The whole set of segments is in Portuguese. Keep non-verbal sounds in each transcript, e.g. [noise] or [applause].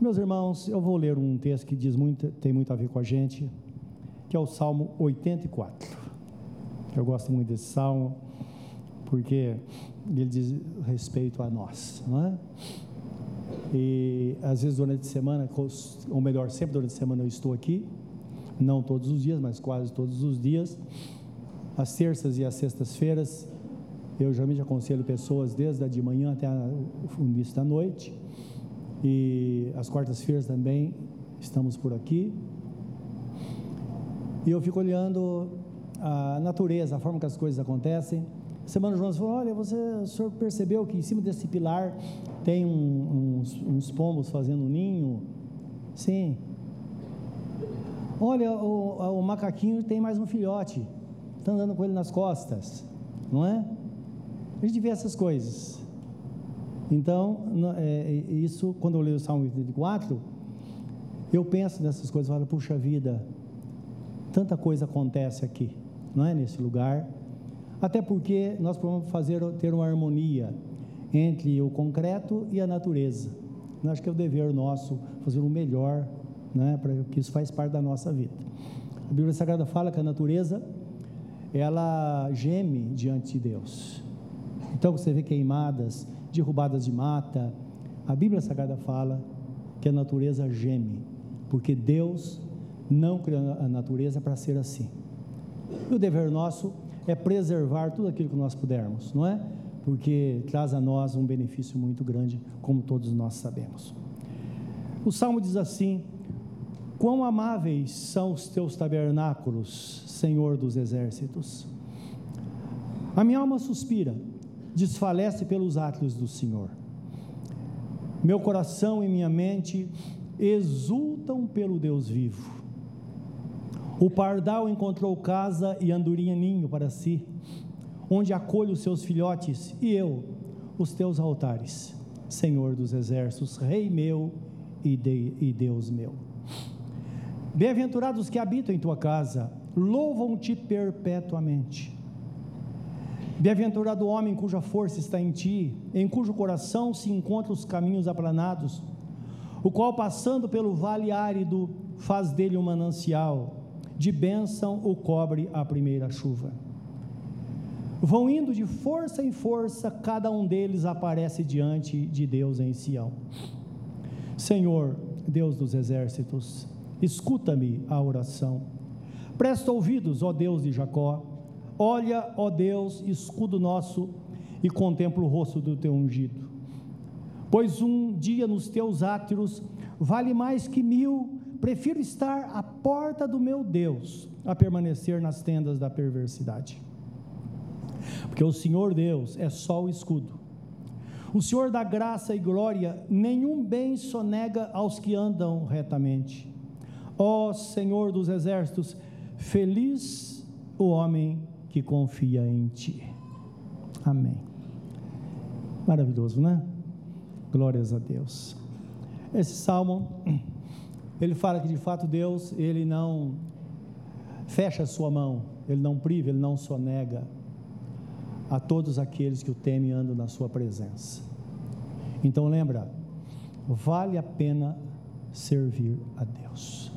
Meus irmãos, eu vou ler um texto que diz muito, tem muito a ver com a gente, que é o Salmo 84. Eu gosto muito desse salmo, porque ele diz respeito a nós, não é? E às vezes durante a semana, ou melhor, sempre durante a semana eu estou aqui, não todos os dias, mas quase todos os dias. As terças e as sextas-feiras, eu geralmente aconselho pessoas desde a de manhã até o início da noite e as quartas-feiras também estamos por aqui. E eu fico olhando a natureza, a forma que as coisas acontecem. Semana João falou: Olha, você, o senhor percebeu que em cima desse pilar tem um, uns, uns, pombos fazendo um ninho? Sim. Olha, o, o macaquinho tem mais um filhote, está andando com ele nas costas, não é? A gente vê essas coisas. Então, é, isso, quando eu leio o Salmo 84, eu penso nessas coisas, falo, puxa vida, tanta coisa acontece aqui, não é? Nesse lugar. Até porque nós podemos fazer, ter uma harmonia entre o concreto e a natureza. Eu acho que é o dever nosso fazer o melhor, né? Porque isso faz parte da nossa vida. A Bíblia Sagrada fala que a natureza, ela geme diante de Deus. Então, você vê queimadas, derrubadas de mata. A Bíblia Sagrada fala que a natureza geme, porque Deus não criou a natureza para ser assim. E o dever nosso é preservar tudo aquilo que nós pudermos, não é? Porque traz a nós um benefício muito grande, como todos nós sabemos. O salmo diz assim: Quão amáveis são os teus tabernáculos, Senhor dos exércitos. A minha alma suspira desfalece pelos átrios do Senhor. Meu coração e minha mente exultam pelo Deus vivo. O pardal encontrou casa e andorinha ninho para si, onde acolho os seus filhotes, e eu, os teus altares, Senhor dos exércitos, Rei meu e, de, e Deus meu. Bem-aventurados que habitam em tua casa, louvam-te perpetuamente. Bem-aventurado o homem cuja força está em ti, em cujo coração se encontram os caminhos aplanados, o qual, passando pelo vale árido, faz dele um manancial, de bênção o cobre a primeira chuva. Vão indo de força em força, cada um deles aparece diante de Deus em Sião. Senhor, Deus dos exércitos, escuta-me a oração. Presta ouvidos, ó Deus de Jacó Olha, ó Deus, escudo nosso, e contempla o rosto do teu ungido. Pois um dia nos teus átrios vale mais que mil, prefiro estar à porta do meu Deus a permanecer nas tendas da perversidade. Porque o Senhor Deus é só o escudo. O Senhor dá graça e glória, nenhum bem sonega aos que andam retamente. Ó Senhor dos exércitos, feliz o homem que confia em Ti. Amém. Maravilhoso, né? Glórias a Deus. Esse salmo, ele fala que de fato Deus, ele não fecha a sua mão, ele não priva, ele não sonega a todos aqueles que o temem e andam na sua presença. Então lembra, vale a pena servir a Deus.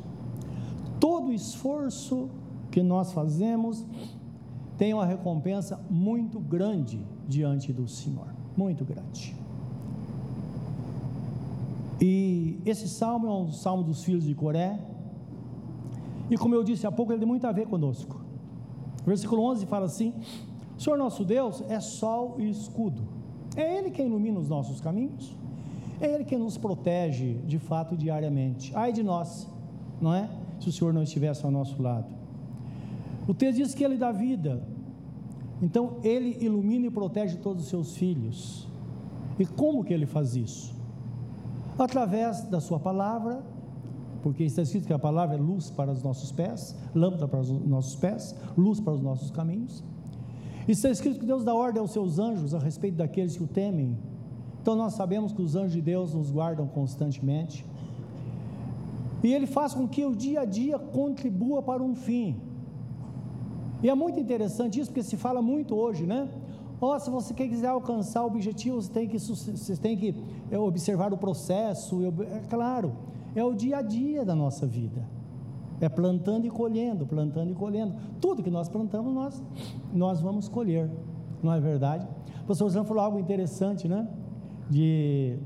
Todo esforço que nós fazemos tem uma recompensa muito grande diante do Senhor, muito grande. E esse salmo é um salmo dos filhos de Coré, e como eu disse há pouco, ele tem muito a ver conosco. versículo 11 fala assim: Senhor nosso Deus é sol e escudo, é Ele quem ilumina os nossos caminhos, é Ele quem nos protege de fato diariamente. Ai de nós, não é? Se o Senhor não estivesse ao nosso lado. O texto diz que Ele dá vida, então Ele ilumina e protege todos os seus filhos. E como que Ele faz isso? Através da Sua palavra, porque está escrito que a palavra é luz para os nossos pés, lâmpada para os nossos pés, luz para os nossos caminhos. Está escrito que Deus dá ordem aos seus anjos a respeito daqueles que o temem. Então nós sabemos que os anjos de Deus nos guardam constantemente. E Ele faz com que o dia a dia contribua para um fim. E é muito interessante isso, porque se fala muito hoje, né? Oh, se você quiser alcançar o objetivo, você tem que, você tem que é, observar o processo. É claro, é o dia a dia da nossa vida. É plantando e colhendo, plantando e colhendo. Tudo que nós plantamos, nós, nós vamos colher. Não é verdade? O pastor Zan falou algo interessante, né? De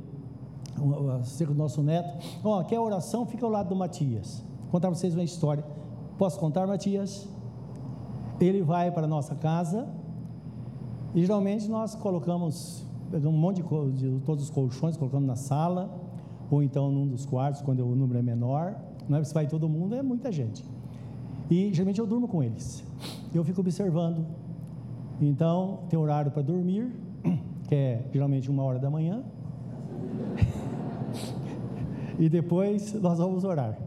acerca do nosso neto. Ó, oh, quer oração? Fica ao lado do Matias. Vou contar para vocês uma história. Posso contar, Matias? Ele vai para a nossa casa e geralmente nós colocamos, um monte de, de todos os colchões, colocamos na sala, ou então num dos quartos, quando o número é menor. Não é se vai todo mundo, é muita gente. E geralmente eu durmo com eles. Eu fico observando. Então, tem horário para dormir, que é geralmente uma hora da manhã. [laughs] e depois nós vamos orar.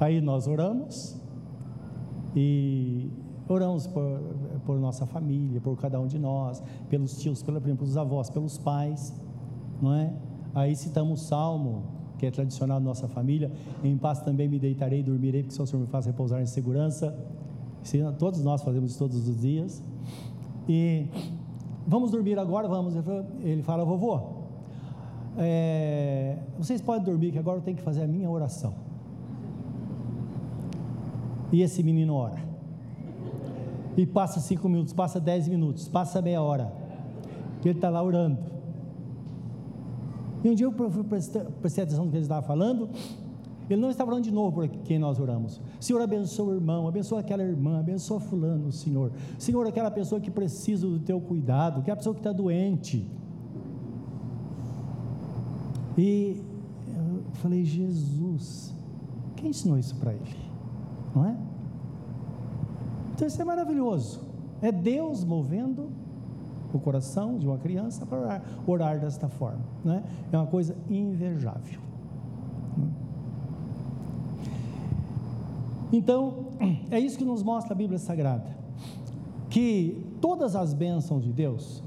Aí nós oramos e oramos por, por nossa família, por cada um de nós, pelos tios, pela, pelos avós, pelos pais, não é? Aí citamos o salmo, que é tradicional da nossa família, em paz também me deitarei e dormirei, porque o Senhor me faz repousar em segurança. Todos nós fazemos isso todos os dias. E vamos dormir agora, vamos. Ele fala, vovô, é, vocês podem dormir, que agora eu tenho que fazer a minha oração. E esse menino ora e passa cinco minutos, passa dez minutos, passa meia hora. Ele está lá orando. E um dia eu prestei atenção no que ele estava falando. Ele não está falando de novo por quem nós oramos. Senhor, abençoa o irmão, abençoa aquela irmã, abençoa fulano, Senhor. Senhor, aquela pessoa que precisa do teu cuidado, aquela pessoa que está doente. E eu falei, Jesus, quem ensinou isso para ele? Não é? Então isso é maravilhoso. É Deus movendo o coração de uma criança para orar, orar desta forma. Né? É uma coisa invejável. Então, [clears throat] é isso que nos mostra a Bíblia Sagrada: que todas as bênçãos de Deus,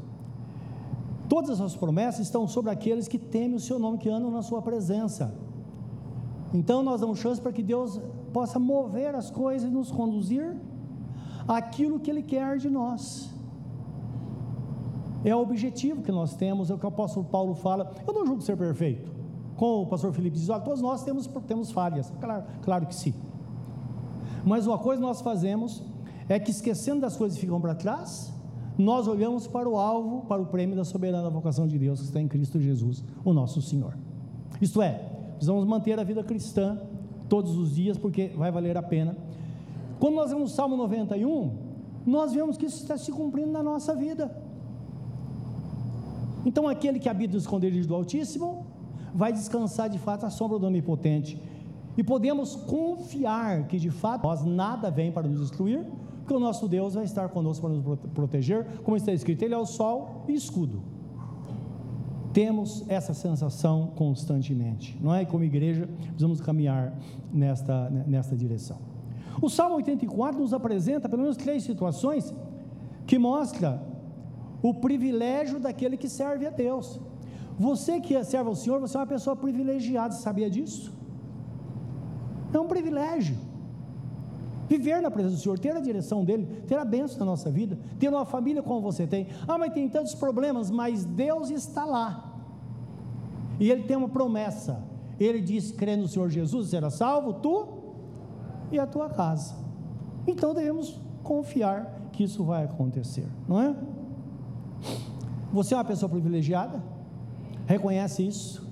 todas as promessas estão sobre aqueles que temem o seu nome, que andam na sua presença. Então, nós damos chance para que Deus possa mover as coisas e nos conduzir aquilo que Ele quer de nós. É o objetivo que nós temos, é o que o apóstolo Paulo fala. Eu não julgo ser perfeito. Como o pastor Felipe diz, olha, todos nós temos, temos falhas. Claro, claro que sim. Mas uma coisa nós fazemos é que esquecendo das coisas que ficam para trás, nós olhamos para o alvo, para o prêmio da soberana vocação de Deus que está em Cristo Jesus, o nosso Senhor. Isto é, precisamos manter a vida cristã todos os dias, porque vai valer a pena quando nós vemos o Salmo 91, nós vemos que isso está se cumprindo na nossa vida. Então, aquele que habita os esconderijos do Altíssimo vai descansar de fato à sombra do Onipotente. E podemos confiar que de fato nós nada vem para nos destruir, porque o nosso Deus vai estar conosco para nos proteger, como está escrito, Ele é o sol e escudo. Temos essa sensação constantemente, não é? Como igreja, precisamos caminhar nesta, nesta direção. O Salmo 84 nos apresenta pelo menos três situações que mostra o privilégio daquele que serve a Deus. Você que serve ao Senhor, você é uma pessoa privilegiada, sabia disso? É um privilégio. Viver na presença do Senhor, ter a direção dEle, ter a bênção na nossa vida, ter uma família como você tem. Ah, mas tem tantos problemas, mas Deus está lá. E Ele tem uma promessa. Ele diz: crê no Senhor Jesus, será salvo, tu e a tua casa. Então devemos confiar que isso vai acontecer, não é? Você é uma pessoa privilegiada? Reconhece isso?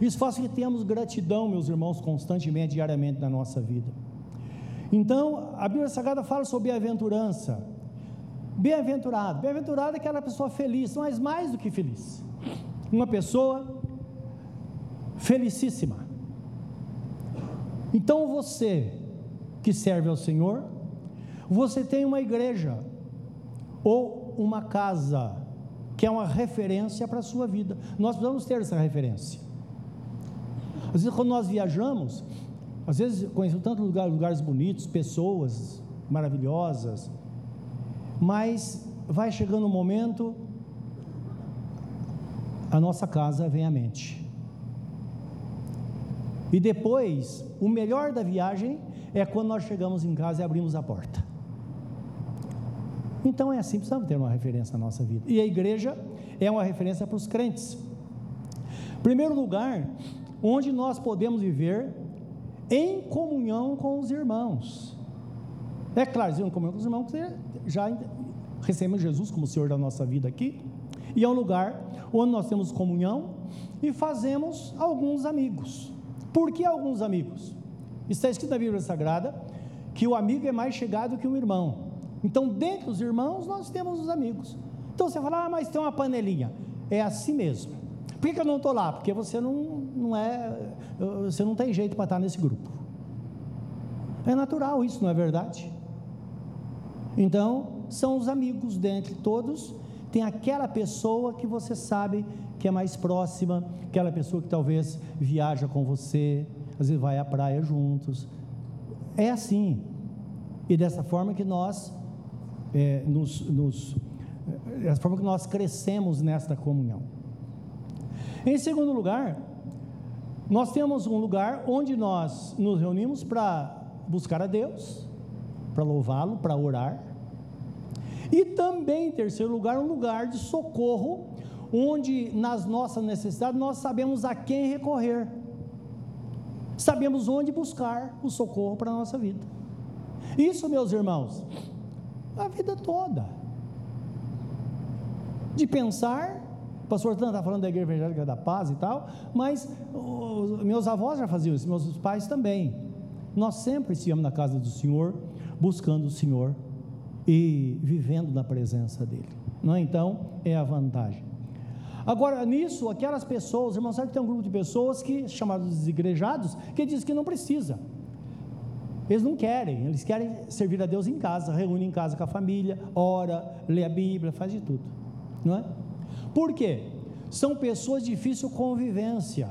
Isso faz que tenhamos gratidão, meus irmãos, constantemente, diariamente na nossa vida. Então, a Bíblia Sagrada fala sobre bem-aventurança. Bem-aventurado. Bem-aventurado é aquela pessoa feliz, mas mais do que feliz. Uma pessoa felicíssima. Então você que serve ao Senhor, você tem uma igreja ou uma casa que é uma referência para a sua vida. Nós precisamos ter essa referência. Às vezes, quando nós viajamos, às vezes conhecemos tantos lugares, lugares bonitos, pessoas maravilhosas, mas vai chegando um momento, a nossa casa vem à mente. E depois, o melhor da viagem é quando nós chegamos em casa e abrimos a porta. Então é assim, precisamos ter uma referência na nossa vida. E a igreja é uma referência para os crentes. Primeiro lugar, onde nós podemos viver em comunhão com os irmãos. É claro, em comunhão com os irmãos, você já recebemos Jesus como Senhor da nossa vida aqui, e é um lugar onde nós temos comunhão e fazemos alguns amigos. Por que alguns amigos? Está escrito na Bíblia Sagrada que o amigo é mais chegado que um irmão. Então, dentre os irmãos, nós temos os amigos. Então você fala, ah, mas tem uma panelinha. É assim mesmo. Por que eu não estou lá? Porque você não, não é, você não tem jeito para estar nesse grupo. É natural isso, não é verdade? Então, são os amigos dentre todos, tem aquela pessoa que você sabe que é mais próxima, aquela pessoa que talvez viaja com você, às vezes vai à praia juntos. É assim. E dessa forma que nós é, nos, nos é dessa forma que nós crescemos nesta comunhão. Em segundo lugar, nós temos um lugar onde nós nos reunimos para buscar a Deus, para louvá-lo, para orar. E também, em terceiro lugar, um lugar de socorro, onde nas nossas necessidades nós sabemos a quem recorrer, sabemos onde buscar o socorro para a nossa vida. Isso, meus irmãos, a vida toda. De pensar o pastor Tan está falando da igreja evangélica da paz e tal, mas os, meus avós já faziam isso, meus pais também. Nós sempre estivemos na casa do Senhor, buscando o Senhor e vivendo na presença dEle. Não é? Então, é a vantagem. Agora, nisso, aquelas pessoas, irmãos, sabe que tem um grupo de pessoas que, chamados desigrejados, que diz que não precisa. Eles não querem, eles querem servir a Deus em casa, reúne em casa com a família, ora, lê a Bíblia, faz de tudo. Não é? Por quê? São pessoas de difícil convivência.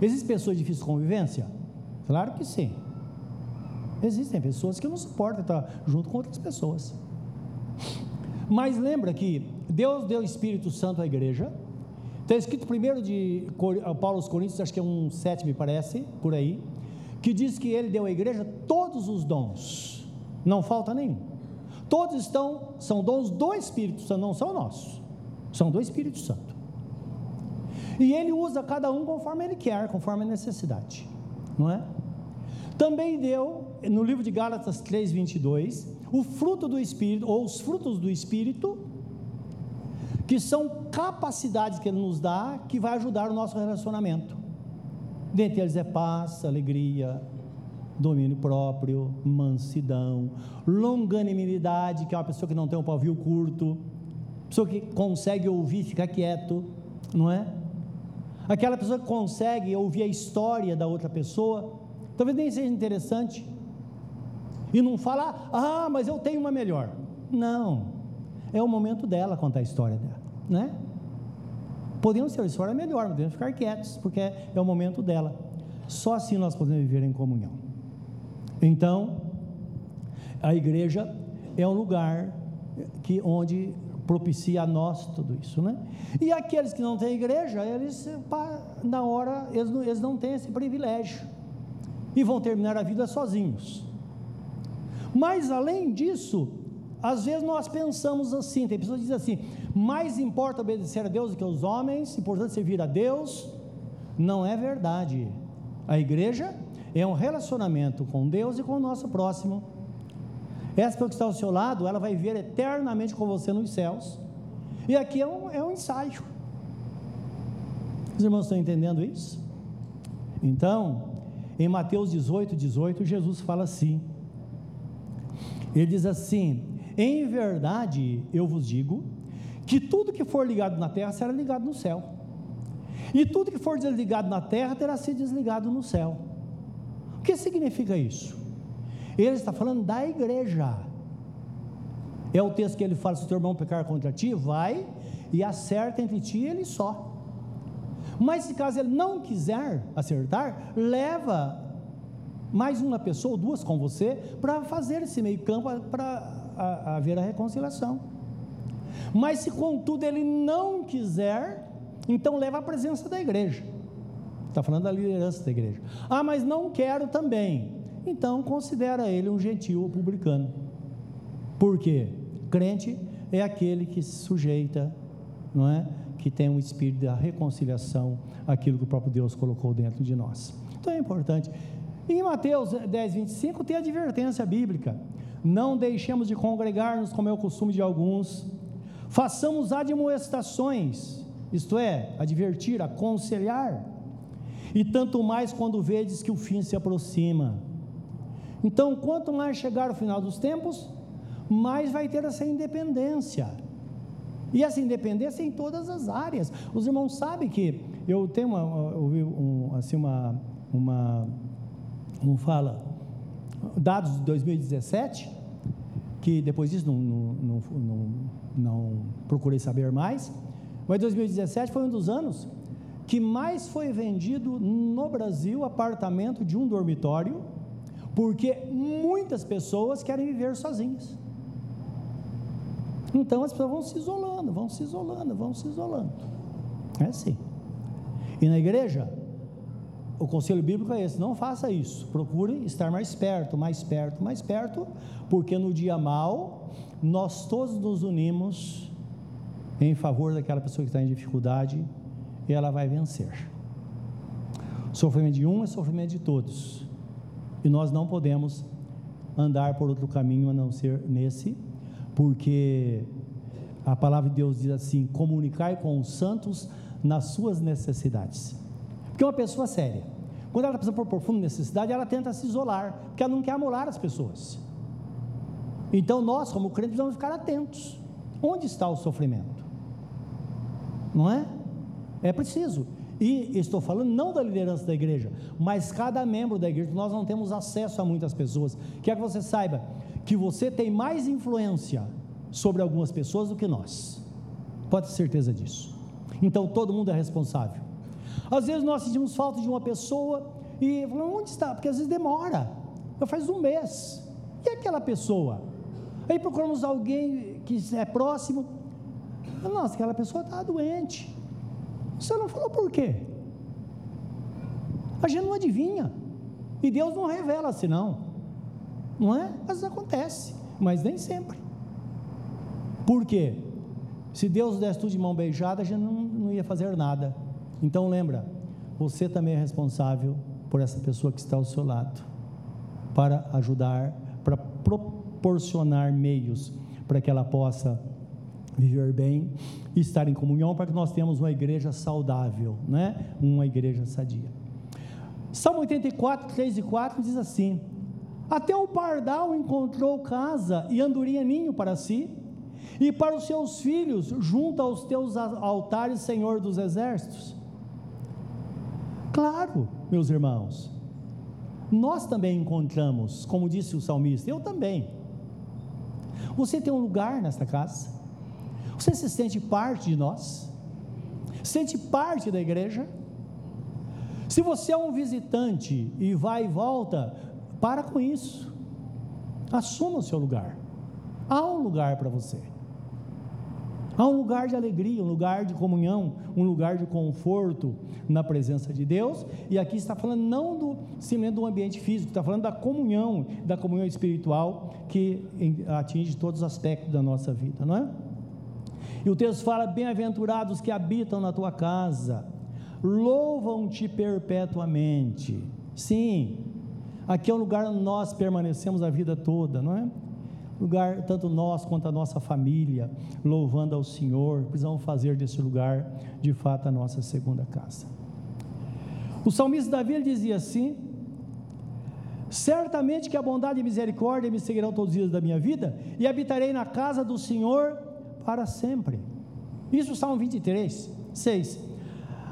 Existem pessoas de difícil convivência? Claro que sim. Existem pessoas que não suportam estar junto com outras pessoas. Mas lembra que Deus deu o Espírito Santo à igreja. Está escrito primeiro de Paulo aos Coríntios, acho que é um 7, me parece, por aí, que diz que ele deu à igreja todos os dons. Não falta nenhum. Todos estão, são dons do Espírito Santo, não são nossos, são do Espírito Santo. E ele usa cada um conforme ele quer, conforme a necessidade, não é? Também deu, no livro de Gálatas 3:22, o fruto do Espírito, ou os frutos do Espírito, que são capacidades que ele nos dá, que vai ajudar o nosso relacionamento. Dentre eles é paz, alegria, domínio próprio, mansidão, longanimidade, que é uma pessoa que não tem um pavio curto, pessoa que consegue ouvir, ficar quieto, não é? Aquela pessoa que consegue ouvir a história da outra pessoa, talvez nem seja interessante, e não falar, ah, mas eu tenho uma melhor. Não, é o momento dela contar a história dela, né? Podemos ter uma história melhor, mas devemos ficar quietos, porque é o momento dela. Só assim nós podemos viver em comunhão. Então, a igreja é um lugar que onde propicia a nós tudo isso, né? E aqueles que não têm igreja, eles na hora eles não, eles não têm esse privilégio e vão terminar a vida sozinhos. Mas além disso, às vezes nós pensamos assim, tem pessoas que dizem assim: mais importa obedecer a Deus do que os homens, importante servir a Deus. Não é verdade. A igreja é um relacionamento com Deus e com o nosso próximo. Essa pessoa que está ao seu lado, ela vai viver eternamente com você nos céus. E aqui é um, é um ensaio. Os irmãos estão entendendo isso? Então, em Mateus 18, 18, Jesus fala assim: Ele diz assim: Em verdade eu vos digo, que tudo que for ligado na terra será ligado no céu, e tudo que for desligado na terra terá sido desligado no céu. O que significa isso? Ele está falando da igreja. É o texto que ele fala: se o teu irmão pecar contra ti, vai e acerta entre ti e ele só. Mas se caso ele não quiser acertar, leva mais uma pessoa ou duas com você para fazer esse meio campo para haver a reconciliação. Mas se contudo ele não quiser, então leva a presença da igreja. Está falando da liderança da igreja. Ah, mas não quero também. Então considera ele um gentil publicano. Por quê? Crente é aquele que se sujeita, não é? Que tem um espírito da reconciliação, aquilo que o próprio Deus colocou dentro de nós. Então é importante. Em Mateus 10, 25 tem a advertência bíblica: não deixemos de congregar-nos como é o costume de alguns, façamos admoestações, isto é, advertir, aconselhar, e tanto mais quando vedes que o fim se aproxima. Então, quanto mais chegar o final dos tempos, mais vai ter essa independência. E essa independência em todas as áreas. Os irmãos sabem que eu tenho uma, ouvi um, assim uma, uma, como fala, dados de 2017, que depois disso não, não, não, não, procurei saber mais, mas 2017 foi um dos anos que mais foi vendido no Brasil apartamento de um dormitório, porque muitas pessoas querem viver sozinhas. Então as pessoas vão se isolando, vão se isolando, vão se isolando. É assim. E na igreja, o conselho bíblico é esse: não faça isso. Procure estar mais perto, mais perto, mais perto, porque no dia mal, nós todos nos unimos em favor daquela pessoa que está em dificuldade e ela vai vencer. Sofrimento de um é sofrimento de todos. E nós não podemos andar por outro caminho a não ser nesse, porque a palavra de Deus diz assim: comunicar com os santos nas suas necessidades. Porque uma pessoa séria, quando ela passa por profunda necessidade, ela tenta se isolar, porque ela não quer amolar as pessoas. Então nós, como crentes, precisamos ficar atentos. Onde está o sofrimento? Não é? É preciso. E estou falando não da liderança da igreja, mas cada membro da igreja. Nós não temos acesso a muitas pessoas. Quer que você saiba que você tem mais influência sobre algumas pessoas do que nós. Pode ter certeza disso. Então todo mundo é responsável. Às vezes nós sentimos falta de uma pessoa e falamos, onde está? Porque às vezes demora. Eu faz um mês. E aquela pessoa? Aí procuramos alguém que é próximo. Nossa, aquela pessoa está doente. Você não falou por quê? A gente não adivinha. E Deus não revela senão. Não é? Às vezes acontece, mas nem sempre. Por quê? Se Deus desse tudo de mão beijada, a gente não, não ia fazer nada. Então lembra, você também é responsável por essa pessoa que está ao seu lado, para ajudar, para proporcionar meios para que ela possa viver bem estar em comunhão, para que nós tenhamos uma igreja saudável, né? uma igreja sadia. Salmo 84, 3 e 4 diz assim: Até o pardal encontrou casa e andorinha ninho para si, e para os seus filhos, junto aos teus altares, Senhor dos exércitos. Claro, meus irmãos, nós também encontramos, como disse o salmista, eu também. Você tem um lugar nesta casa? Você se sente parte de nós? Sente parte da igreja? Se você é um visitante e vai e volta, para com isso. Assuma o seu lugar. Há um lugar para você. Há um lugar de alegria, um lugar de comunhão, um lugar de conforto na presença de Deus. E aqui está falando não do simplesmente do ambiente físico, está falando da comunhão, da comunhão espiritual que atinge todos os aspectos da nossa vida, não é? E o texto fala: Bem-aventurados que habitam na tua casa, louvam-te perpetuamente. Sim, aqui é um lugar onde nós permanecemos a vida toda, não é? lugar, tanto nós quanto a nossa família, louvando ao Senhor, precisamos fazer desse lugar, de fato, a nossa segunda casa. O salmista Davi ele dizia assim: Certamente que a bondade e misericórdia me seguirão todos os dias da minha vida, e habitarei na casa do Senhor para sempre. Isso, Salmo 23, 6.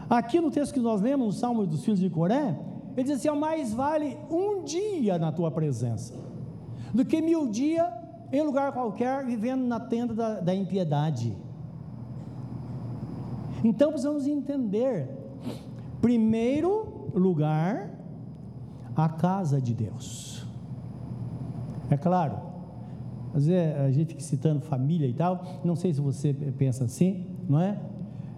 Aqui no texto que nós lemos, o Salmo dos Filhos de Coré, ele diz assim: mais vale um dia na tua presença do que mil dias em lugar qualquer, vivendo na tenda da, da impiedade. Então precisamos entender, primeiro lugar, a casa de Deus. É claro, às vezes a gente fica citando família e tal, não sei se você pensa assim, não é?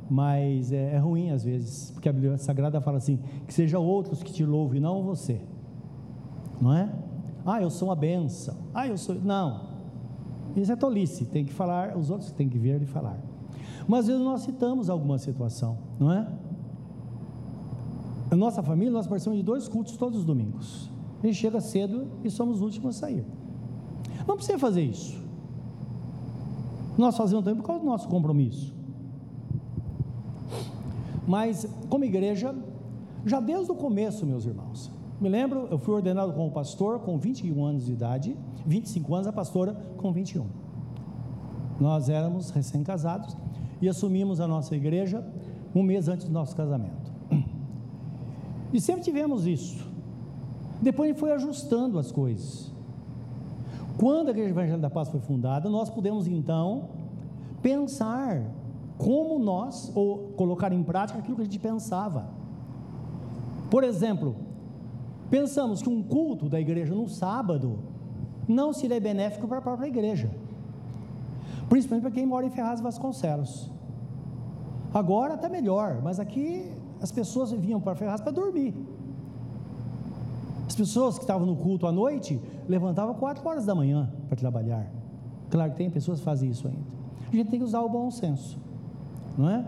Mas é, é ruim às vezes, porque a Bíblia Sagrada fala assim: que seja outros que te louvem, não você, não é? Ah, eu sou uma benção. Ah, eu sou. Não, Isso é tolice, tem que falar, os outros têm que ver e falar. Mas às vezes nós citamos alguma situação, não é? A nossa família, nós participamos de dois cultos todos os domingos. A gente chega cedo e somos os últimos a sair. Não precisa fazer isso. Nós fazemos também por causa do nosso compromisso. Mas, como igreja, já desde o começo, meus irmãos, me lembro, eu fui ordenado como pastor com 21 anos de idade, 25 anos, a pastora com 21. Nós éramos recém-casados e assumimos a nossa igreja um mês antes do nosso casamento. E sempre tivemos isso. Depois a gente foi ajustando as coisas. Quando a Igreja Evangélica da Paz foi fundada, nós pudemos então pensar como nós, ou colocar em prática aquilo que a gente pensava. Por exemplo, pensamos que um culto da igreja no sábado não seria benéfico para a própria igreja, principalmente para quem mora em Ferraz Vasconcelos. Agora está melhor, mas aqui as pessoas vinham para Ferraz para dormir. As pessoas que estavam no culto à noite levantavam 4 horas da manhã para trabalhar. Claro que tem pessoas que fazem isso ainda. A gente tem que usar o bom senso, não é?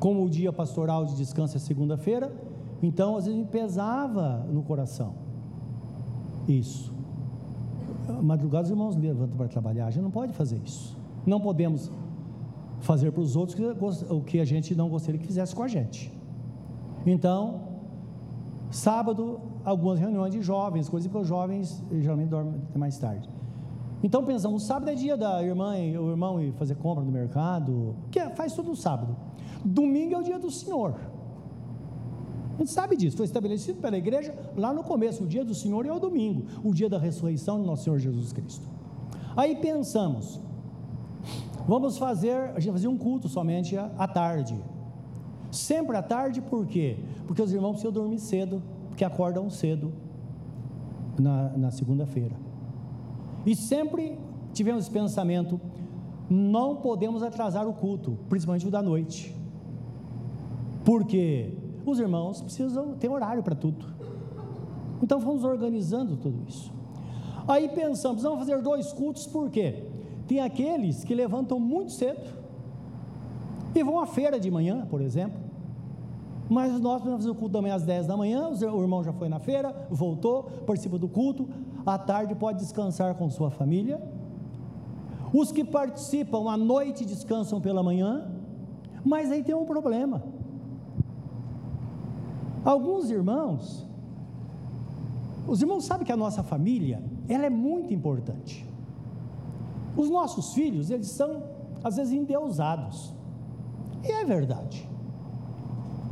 Como o dia pastoral de descanso é segunda-feira, então, às vezes me pesava no coração. Isso. Madrugada os irmãos levantam para trabalhar. A gente não pode fazer isso. Não podemos fazer para os outros o que a gente não gostaria que fizesse com a gente. Então, sábado, algumas reuniões de jovens, coisas que os jovens geralmente dormem até mais tarde. Então pensamos, sábado é dia da irmã e o irmão ir fazer compra no mercado, que é, faz tudo no sábado. Domingo é o dia do Senhor. A gente sabe disso, foi estabelecido pela igreja lá no começo. O dia do Senhor é o domingo, o dia da ressurreição de nosso Senhor Jesus Cristo. Aí pensamos, vamos fazer, a gente fazer um culto somente à tarde. Sempre à tarde, por quê? Porque os irmãos precisam dormir cedo, porque acordam cedo na, na segunda-feira. E sempre tivemos pensamento: não podemos atrasar o culto, principalmente o da noite. Porque os irmãos precisam ter horário para tudo. Então fomos organizando tudo isso. Aí pensamos, vamos fazer dois cultos, por quê? Tem aqueles que levantam muito cedo e vão à feira de manhã, por exemplo. Mas nós fazer o culto da manhã às 10 da manhã, o irmão já foi na feira, voltou, participa do culto, à tarde pode descansar com sua família. Os que participam à noite descansam pela manhã, mas aí tem um problema. Alguns irmãos, os irmãos sabem que a nossa família, ela é muito importante. Os nossos filhos, eles são às vezes endeusados. E é verdade.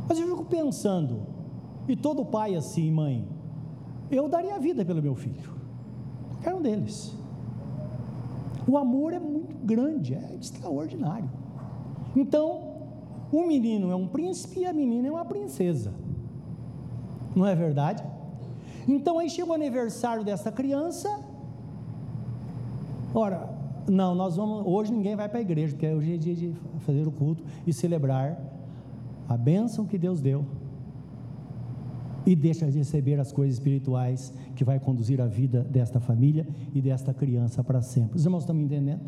Mas eu fico pensando, e todo pai assim, mãe, eu daria a vida pelo meu filho. Qualquer um deles. O amor é muito grande, é extraordinário. Então, o menino é um príncipe e a menina é uma princesa não é verdade? Então aí chega o aniversário dessa criança. Ora, não, nós vamos. Hoje ninguém vai para a igreja, porque hoje é dia de fazer o culto e celebrar a bênção que Deus deu. E deixa de receber as coisas espirituais que vai conduzir a vida desta família e desta criança para sempre. Os irmãos estão me entendendo?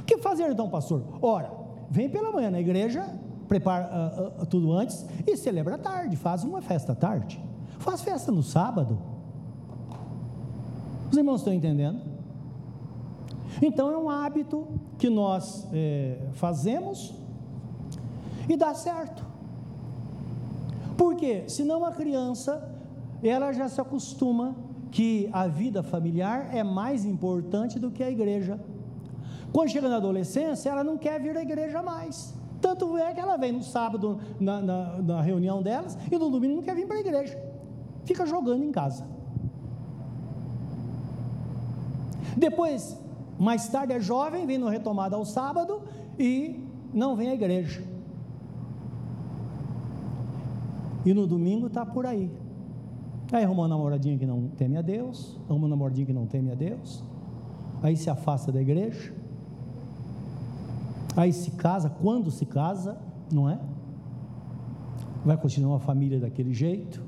O que fazer então, pastor? Ora, vem pela manhã na igreja, prepara uh, uh, tudo antes e celebra tarde, faz uma festa tarde. Faz festa no sábado. Os irmãos estão entendendo? Então é um hábito que nós é, fazemos e dá certo. Porque senão a criança ela já se acostuma que a vida familiar é mais importante do que a igreja. Quando chega na adolescência, ela não quer vir à igreja mais. Tanto é que ela vem no sábado na, na, na reunião delas e no domingo não quer vir para a igreja. Fica jogando em casa. Depois, mais tarde é jovem, vem no retomada ao sábado e não vem à igreja. E no domingo está por aí. Aí arruma uma namoradinha que não teme a Deus, arruma uma namoradinha que não teme a Deus, aí se afasta da igreja, Aí se casa, quando se casa, não é? Vai continuar uma família daquele jeito.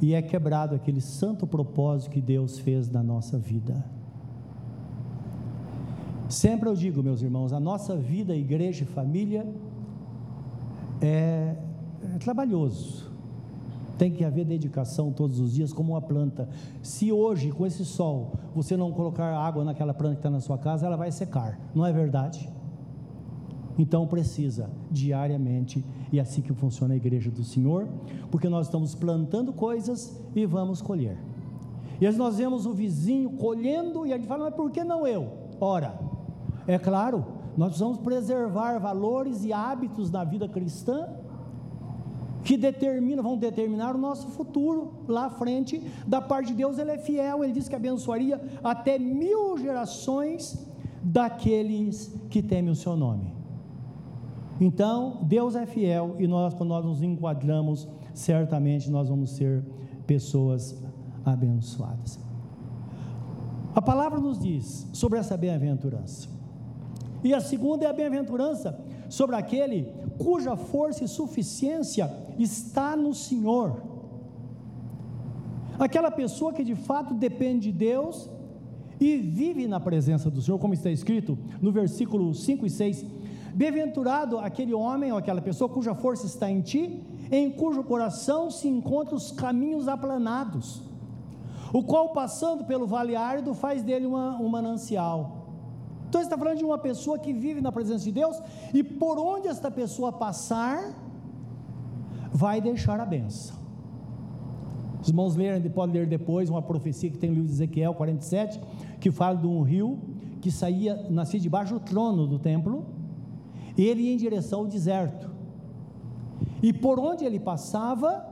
E é quebrado aquele santo propósito que Deus fez na nossa vida. Sempre eu digo, meus irmãos, a nossa vida, igreja e família é, é trabalhoso. Tem que haver dedicação todos os dias, como uma planta. Se hoje, com esse sol, você não colocar água naquela planta que está na sua casa, ela vai secar, não é verdade? Então precisa diariamente, e é assim que funciona a igreja do Senhor, porque nós estamos plantando coisas e vamos colher. E aí nós vemos o vizinho colhendo e a gente fala, mas por que não eu? Ora, é claro, nós precisamos preservar valores e hábitos da vida cristã que determinam, vão determinar o nosso futuro lá à frente. Da parte de Deus, Ele é fiel, Ele diz que abençoaria até mil gerações daqueles que temem o Seu nome. Então, Deus é fiel e nós, quando nós nos enquadramos, certamente nós vamos ser pessoas abençoadas. A palavra nos diz sobre essa bem-aventurança. E a segunda é a bem-aventurança sobre aquele cuja força e suficiência está no Senhor. Aquela pessoa que de fato depende de Deus e vive na presença do Senhor, como está escrito no versículo 5 e 6. Bem-aventurado aquele homem ou aquela pessoa cuja força está em ti, em cujo coração se encontram os caminhos aplanados, o qual passando pelo vale árido faz dele uma, um manancial então, está falando de uma pessoa que vive na presença de Deus e por onde esta pessoa passar, vai deixar a benção. Os irmãos lerem, podem ler depois uma profecia que tem no livro de Ezequiel 47, que fala de um rio que saía, nascia debaixo do trono do templo, e ele ia em direção ao deserto. E por onde ele passava,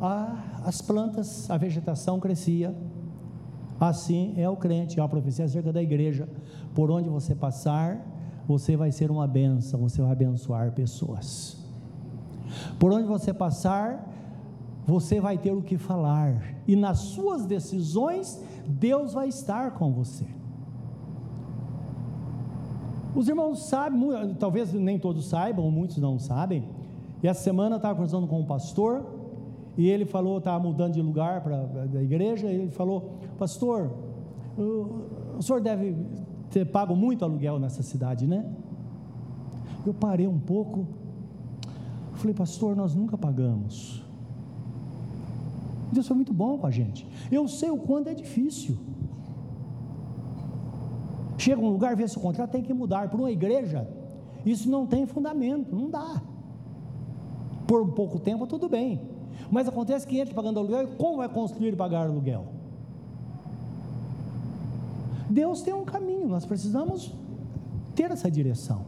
a, as plantas, a vegetação crescia. Assim é o crente, é uma profecia acerca da igreja por onde você passar, você vai ser uma benção, você vai abençoar pessoas. Por onde você passar, você vai ter o que falar, e nas suas decisões, Deus vai estar com você. Os irmãos sabem, talvez nem todos saibam, muitos não sabem. E essa semana eu estava conversando com um pastor, e ele falou, estava mudando de lugar para a igreja, e ele falou, pastor, o, o senhor deve você paga muito aluguel nessa cidade, né? Eu parei um pouco. Falei, pastor, nós nunca pagamos. Deus foi muito bom com a gente. Eu sei o quanto é difícil. Chega um lugar, vê se o contrato tem que mudar. Para uma igreja, isso não tem fundamento, não dá. Por um pouco tempo, tudo bem. Mas acontece que entra pagando aluguel, como vai construir e pagar aluguel? Deus tem um caminho, nós precisamos ter essa direção.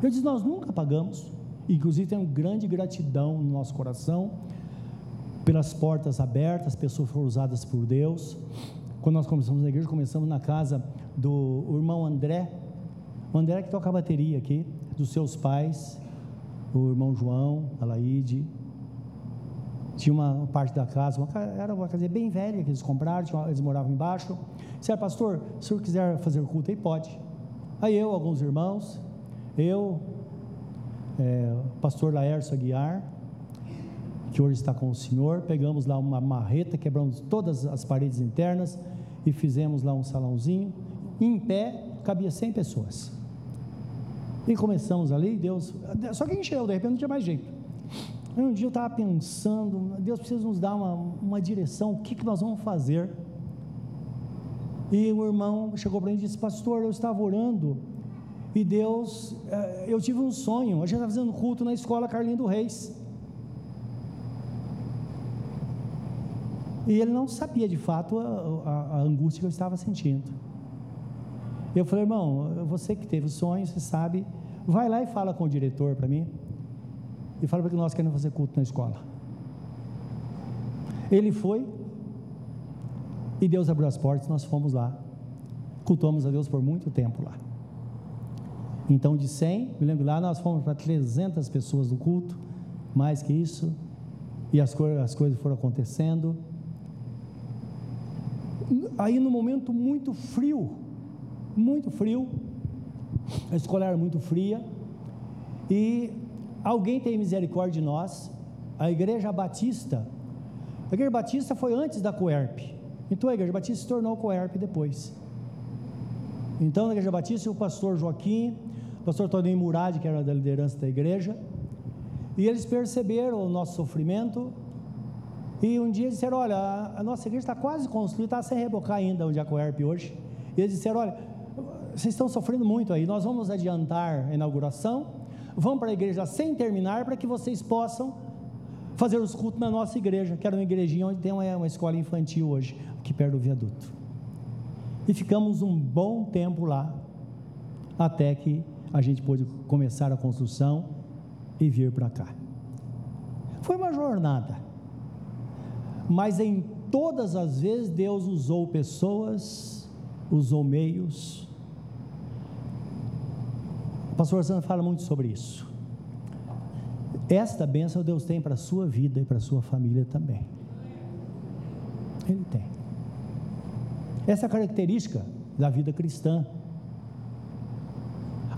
Eu disse, nós nunca pagamos, inclusive uma grande gratidão no nosso coração pelas portas abertas, pessoas foram usadas por Deus. Quando nós começamos na igreja, começamos na casa do irmão André, o André que toca a bateria aqui, dos seus pais, o irmão João, a Laide, tinha uma parte da casa, uma, era uma casa bem velha que eles compraram, eles moravam embaixo. Disseram, pastor, se o senhor quiser fazer culto aí, pode. Aí eu, alguns irmãos, eu, é, pastor Laércio Aguiar, que hoje está com o senhor, pegamos lá uma marreta, quebramos todas as paredes internas e fizemos lá um salãozinho. Em pé, cabia 100 pessoas. E começamos ali, Deus. Só que encheu, de repente não tinha mais jeito. Um dia eu estava pensando, Deus precisa nos dar uma, uma direção, o que, que nós vamos fazer? E o irmão chegou para mim e disse: Pastor, eu estava orando e Deus, eh, eu tive um sonho. A gente estava fazendo culto na escola Carlinho do Reis. E ele não sabia de fato a, a, a angústia que eu estava sentindo. Eu falei, irmão, você que teve o sonho, você sabe, vai lá e fala com o diretor para mim. E fala para que nós queremos fazer culto na escola. Ele foi, e Deus abriu as portas, nós fomos lá. Cultuamos a Deus por muito tempo lá. Então, de 100, me lembro lá, nós fomos para 300 pessoas no culto, mais que isso, e as, co as coisas foram acontecendo. Aí, no momento muito frio, muito frio, a escola era muito fria, e alguém tem misericórdia de nós, a Igreja Batista, a Igreja Batista foi antes da Coerp, então a Igreja Batista se tornou Coerp depois. Então, na Igreja Batista, o pastor Joaquim, pastor Toninho Murad, que era da liderança da igreja, e eles perceberam o nosso sofrimento, e um dia disseram: Olha, a nossa igreja está quase construída, está sem rebocar ainda o Jacoerp hoje. E eles disseram: Olha, vocês estão sofrendo muito aí, nós vamos adiantar a inauguração, vamos para a igreja sem terminar, para que vocês possam fazer os cultos na nossa igreja, que era uma igrejinha onde tem uma, uma escola infantil hoje, aqui perto do viaduto. E ficamos um bom tempo lá, até que a gente pôde começar a construção e vir para cá. Foi uma jornada, mas em todas as vezes Deus usou pessoas, usou meios. O pastor Sandro fala muito sobre isso. Esta bênção Deus tem para a sua vida e para a sua família também. Ele tem. Essa é a característica da vida cristã.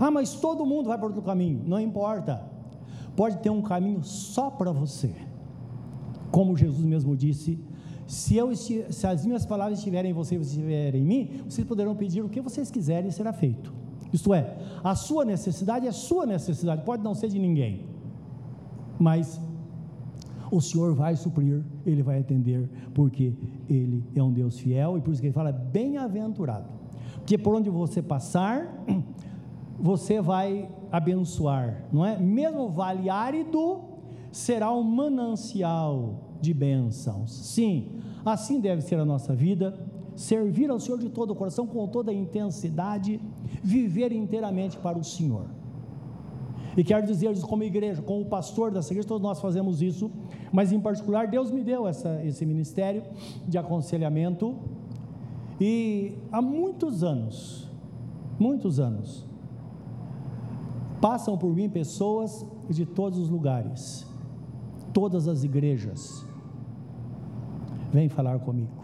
Ah, mas todo mundo vai para outro caminho. Não importa. Pode ter um caminho só para você. Como Jesus mesmo disse: se, eu, se as minhas palavras estiverem em você e você estiver em mim, vocês poderão pedir o que vocês quiserem e será feito. Isto é, a sua necessidade é sua necessidade, pode não ser de ninguém mas o Senhor vai suprir, Ele vai atender, porque Ele é um Deus fiel, e por isso que Ele fala bem-aventurado, porque por onde você passar, [clears throat] você vai abençoar, não é? Mesmo vale árido, será um manancial de bênçãos, sim, assim deve ser a nossa vida, servir ao Senhor de todo o coração, com toda a intensidade, viver inteiramente para o Senhor. E quero dizer como igreja, como pastor dessa igreja, todos nós fazemos isso, mas em particular Deus me deu essa, esse ministério de aconselhamento. E há muitos anos, muitos anos, passam por mim pessoas de todos os lugares, todas as igrejas, vêm falar comigo.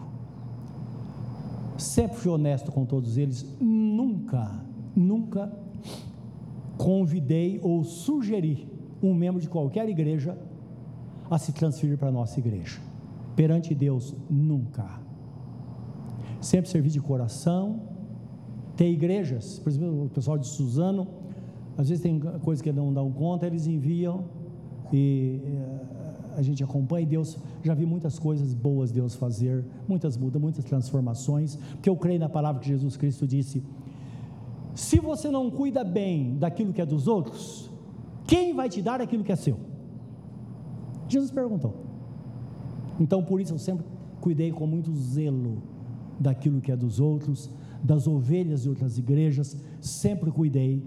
Sempre fui honesto com todos eles, nunca, nunca convidei ou sugeri um membro de qualquer igreja a se transferir para a nossa igreja. Perante Deus, nunca. Sempre servi de coração. Tem igrejas, por exemplo, o pessoal de Suzano, às vezes tem coisas que não dão conta, eles enviam e eh, a gente acompanha e Deus, já vi muitas coisas boas Deus fazer, muitas mudas, muitas transformações, porque eu creio na palavra que Jesus Cristo disse: se você não cuida bem daquilo que é dos outros, quem vai te dar aquilo que é seu? Jesus perguntou. Então, por isso eu sempre cuidei com muito zelo daquilo que é dos outros, das ovelhas de outras igrejas, sempre cuidei,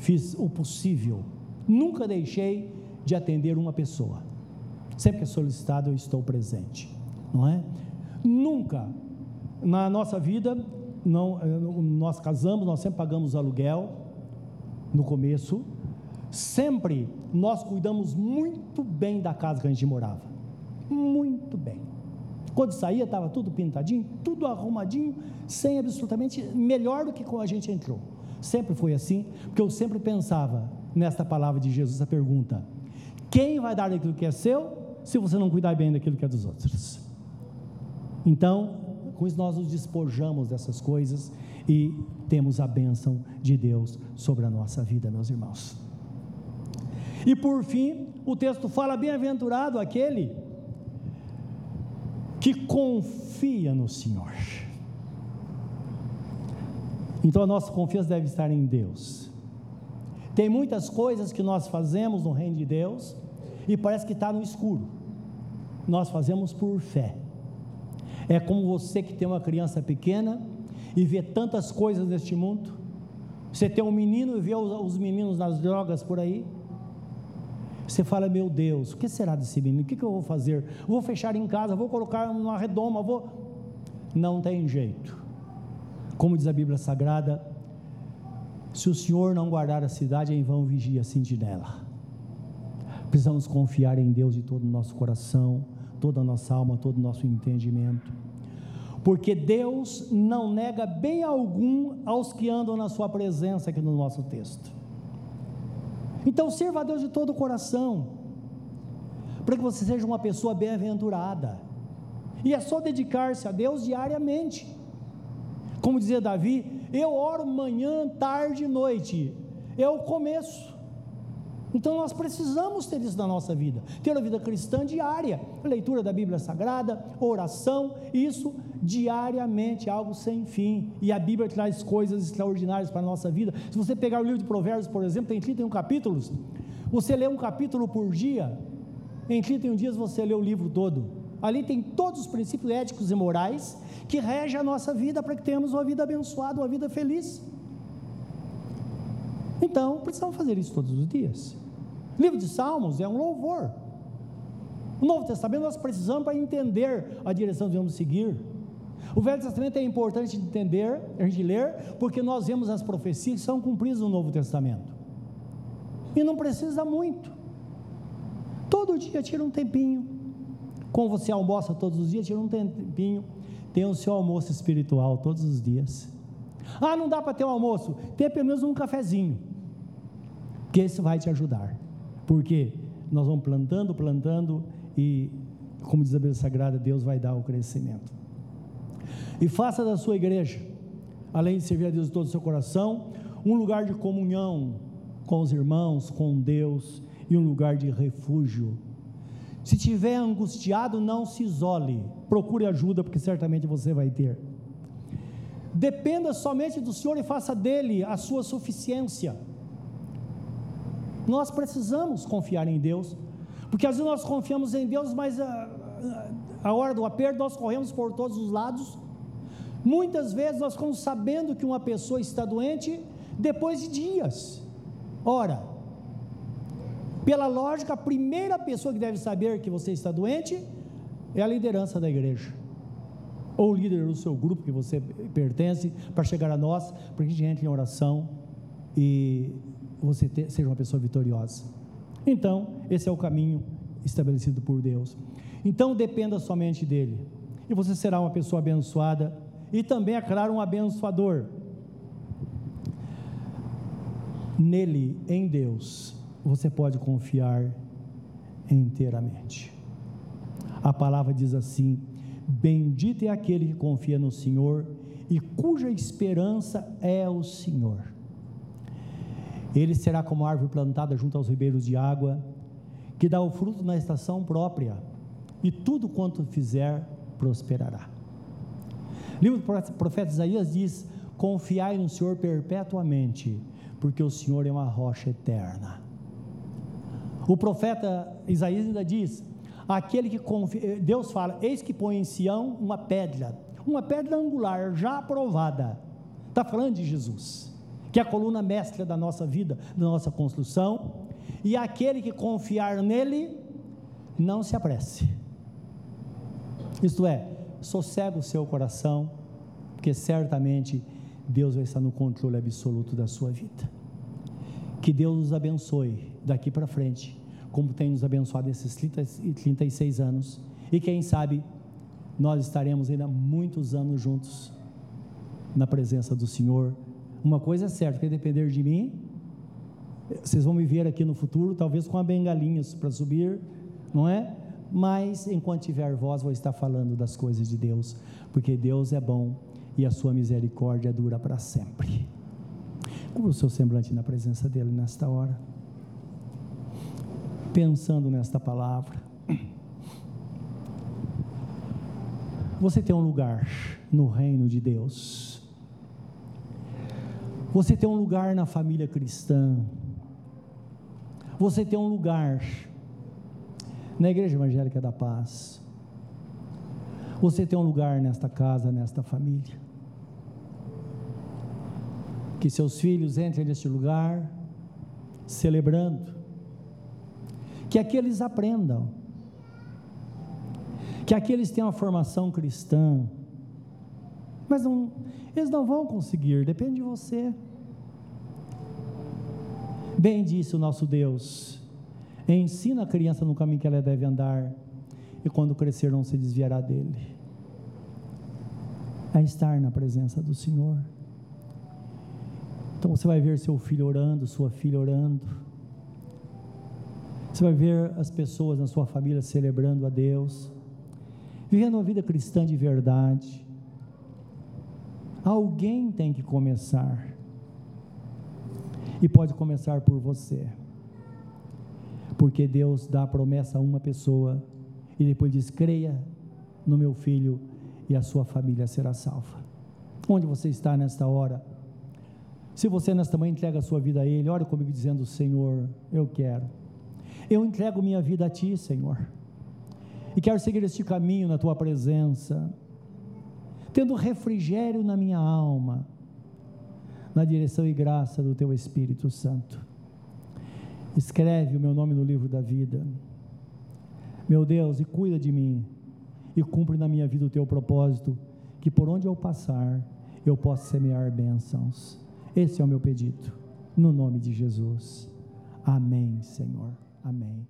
fiz o possível, nunca deixei de atender uma pessoa. Sempre que é solicitado, eu estou presente, não é? Nunca na nossa vida não, eh, nós casamos, nós sempre pagamos aluguel no começo, sempre nós cuidamos muito bem da casa que a gente morava, muito bem. Quando saía estava tudo pintadinho, tudo arrumadinho, sem absolutamente melhor do que quando a gente entrou. Sempre foi assim, porque eu sempre pensava nesta palavra de Jesus a pergunta: quem vai dar daquilo que é seu, se você não cuidar bem daquilo que é dos outros? Então, com isso nós nos despojamos dessas coisas e temos a bênção de Deus sobre a nossa vida, meus irmãos. E por fim, o texto fala: bem-aventurado aquele que confia no Senhor. Então a nossa confiança deve estar em Deus. Tem muitas coisas que nós fazemos no reino de Deus e parece que está no escuro. Nós fazemos por fé. É como você que tem uma criança pequena e vê tantas coisas neste mundo. Você tem um menino e vê os meninos nas drogas por aí. Você fala, meu Deus, o que será desse menino? O que, eu vou fazer? Vou fechar em casa, vou colocar uma redoma, vou. Não tem jeito. Como diz a Bíblia Sagrada, se o Senhor não guardar a cidade, em vão vigia a sentinela. Precisamos confiar em Deus de todo o nosso coração toda a nossa alma, todo o nosso entendimento. Porque Deus não nega bem algum aos que andam na Sua presença, aqui no nosso texto. Então, sirva a Deus de todo o coração, para que você seja uma pessoa bem-aventurada. E é só dedicar-se a Deus diariamente. Como dizia Davi, eu oro manhã, tarde e noite. É o começo. Então nós precisamos ter isso na nossa vida, ter uma vida cristã diária, leitura da Bíblia Sagrada, oração, isso diariamente, algo sem fim. E a Bíblia traz coisas extraordinárias para a nossa vida. Se você pegar o livro de Provérbios, por exemplo, tem 31 capítulos, você lê um capítulo por dia, em 31 dias você lê o livro todo. Ali tem todos os princípios éticos e morais que regem a nossa vida para que tenhamos uma vida abençoada, uma vida feliz. Então, precisamos fazer isso todos os dias. O livro de Salmos é um louvor. O Novo Testamento nós precisamos para entender a direção que vamos seguir. O Velho Testamento é importante de entender, a gente ler, porque nós vemos as profecias que são cumpridas no Novo Testamento. E não precisa muito. Todo dia tira um tempinho. Como você almoça todos os dias, tira um tempinho. Tem o seu almoço espiritual todos os dias. Ah, não dá para ter um almoço? Tem pelo menos um cafezinho. Que isso vai te ajudar. Porque nós vamos plantando, plantando e, como diz a Bíblia Sagrada, Deus vai dar o crescimento. E faça da sua igreja, além de servir a Deus de todo o seu coração, um lugar de comunhão com os irmãos, com Deus e um lugar de refúgio. Se tiver angustiado, não se isole, procure ajuda, porque certamente você vai ter. Dependa somente do Senhor e faça dele a sua suficiência. Nós precisamos confiar em Deus, porque às vezes nós confiamos em Deus, mas a, a hora do aperto nós corremos por todos os lados. Muitas vezes nós ficamos sabendo que uma pessoa está doente depois de dias. Ora, pela lógica, a primeira pessoa que deve saber que você está doente é a liderança da igreja, ou o líder do seu grupo que você pertence, para chegar a nós, para que a gente entre em oração e você ter, seja uma pessoa vitoriosa. Então, esse é o caminho estabelecido por Deus. Então, dependa somente dele, e você será uma pessoa abençoada e também, é claro, um abençoador. Nele, em Deus, você pode confiar inteiramente. A palavra diz assim: Bendito é aquele que confia no Senhor e cuja esperança é o Senhor. Ele será como árvore plantada junto aos ribeiros de água, que dá o fruto na estação própria, e tudo quanto fizer prosperará. O livro do profeta Isaías diz: Confiai no Senhor perpetuamente, porque o Senhor é uma rocha eterna. O profeta Isaías ainda diz: aquele que confia, Deus fala: Eis que põe em Sião uma pedra, uma pedra angular já aprovada. Está falando de Jesus que é a coluna mestra da nossa vida, da nossa construção, e aquele que confiar nele, não se apresse. Isto é, sossega o seu coração, porque certamente Deus vai estar no controle absoluto da sua vida. Que Deus nos abençoe daqui para frente, como tem nos abençoado esses 30, 36 anos, e quem sabe nós estaremos ainda muitos anos juntos na presença do Senhor uma coisa é certa, que depender de mim, vocês vão me ver aqui no futuro, talvez com a bengalinha para subir, não é? Mas enquanto tiver voz, vou estar falando das coisas de Deus, porque Deus é bom e a sua misericórdia dura para sempre. Como o seu semblante na presença dele nesta hora, pensando nesta palavra. Você tem um lugar no reino de Deus você tem um lugar na família cristã. Você tem um lugar na Igreja Evangélica da Paz. Você tem um lugar nesta casa, nesta família. Que seus filhos entrem neste lugar celebrando. Que aqueles aprendam. Que aqueles tenham uma formação cristã. Mas não, eles não vão conseguir, depende de você. Bem disse o nosso Deus: ensina a criança no caminho que ela deve andar, e quando crescer não se desviará dele. É estar na presença do Senhor. Então você vai ver seu filho orando, sua filha orando. Você vai ver as pessoas na sua família celebrando a Deus, vivendo uma vida cristã de verdade Alguém tem que começar. E pode começar por você. Porque Deus dá a promessa a uma pessoa e depois diz: creia no meu filho e a sua família será salva. Onde você está nesta hora? Se você nesta manhã entrega a sua vida a Ele, ore comigo dizendo: Senhor, eu quero. Eu entrego minha vida a Ti, Senhor. E quero seguir este caminho na Tua presença, tendo refrigério na minha alma, na direção e graça do Teu Espírito Santo. Escreve o meu nome no livro da vida. Meu Deus, e cuida de mim, e cumpre na minha vida o Teu propósito, que por onde eu passar, eu possa semear bênçãos. Esse é o meu pedido, no nome de Jesus. Amém, Senhor. Amém.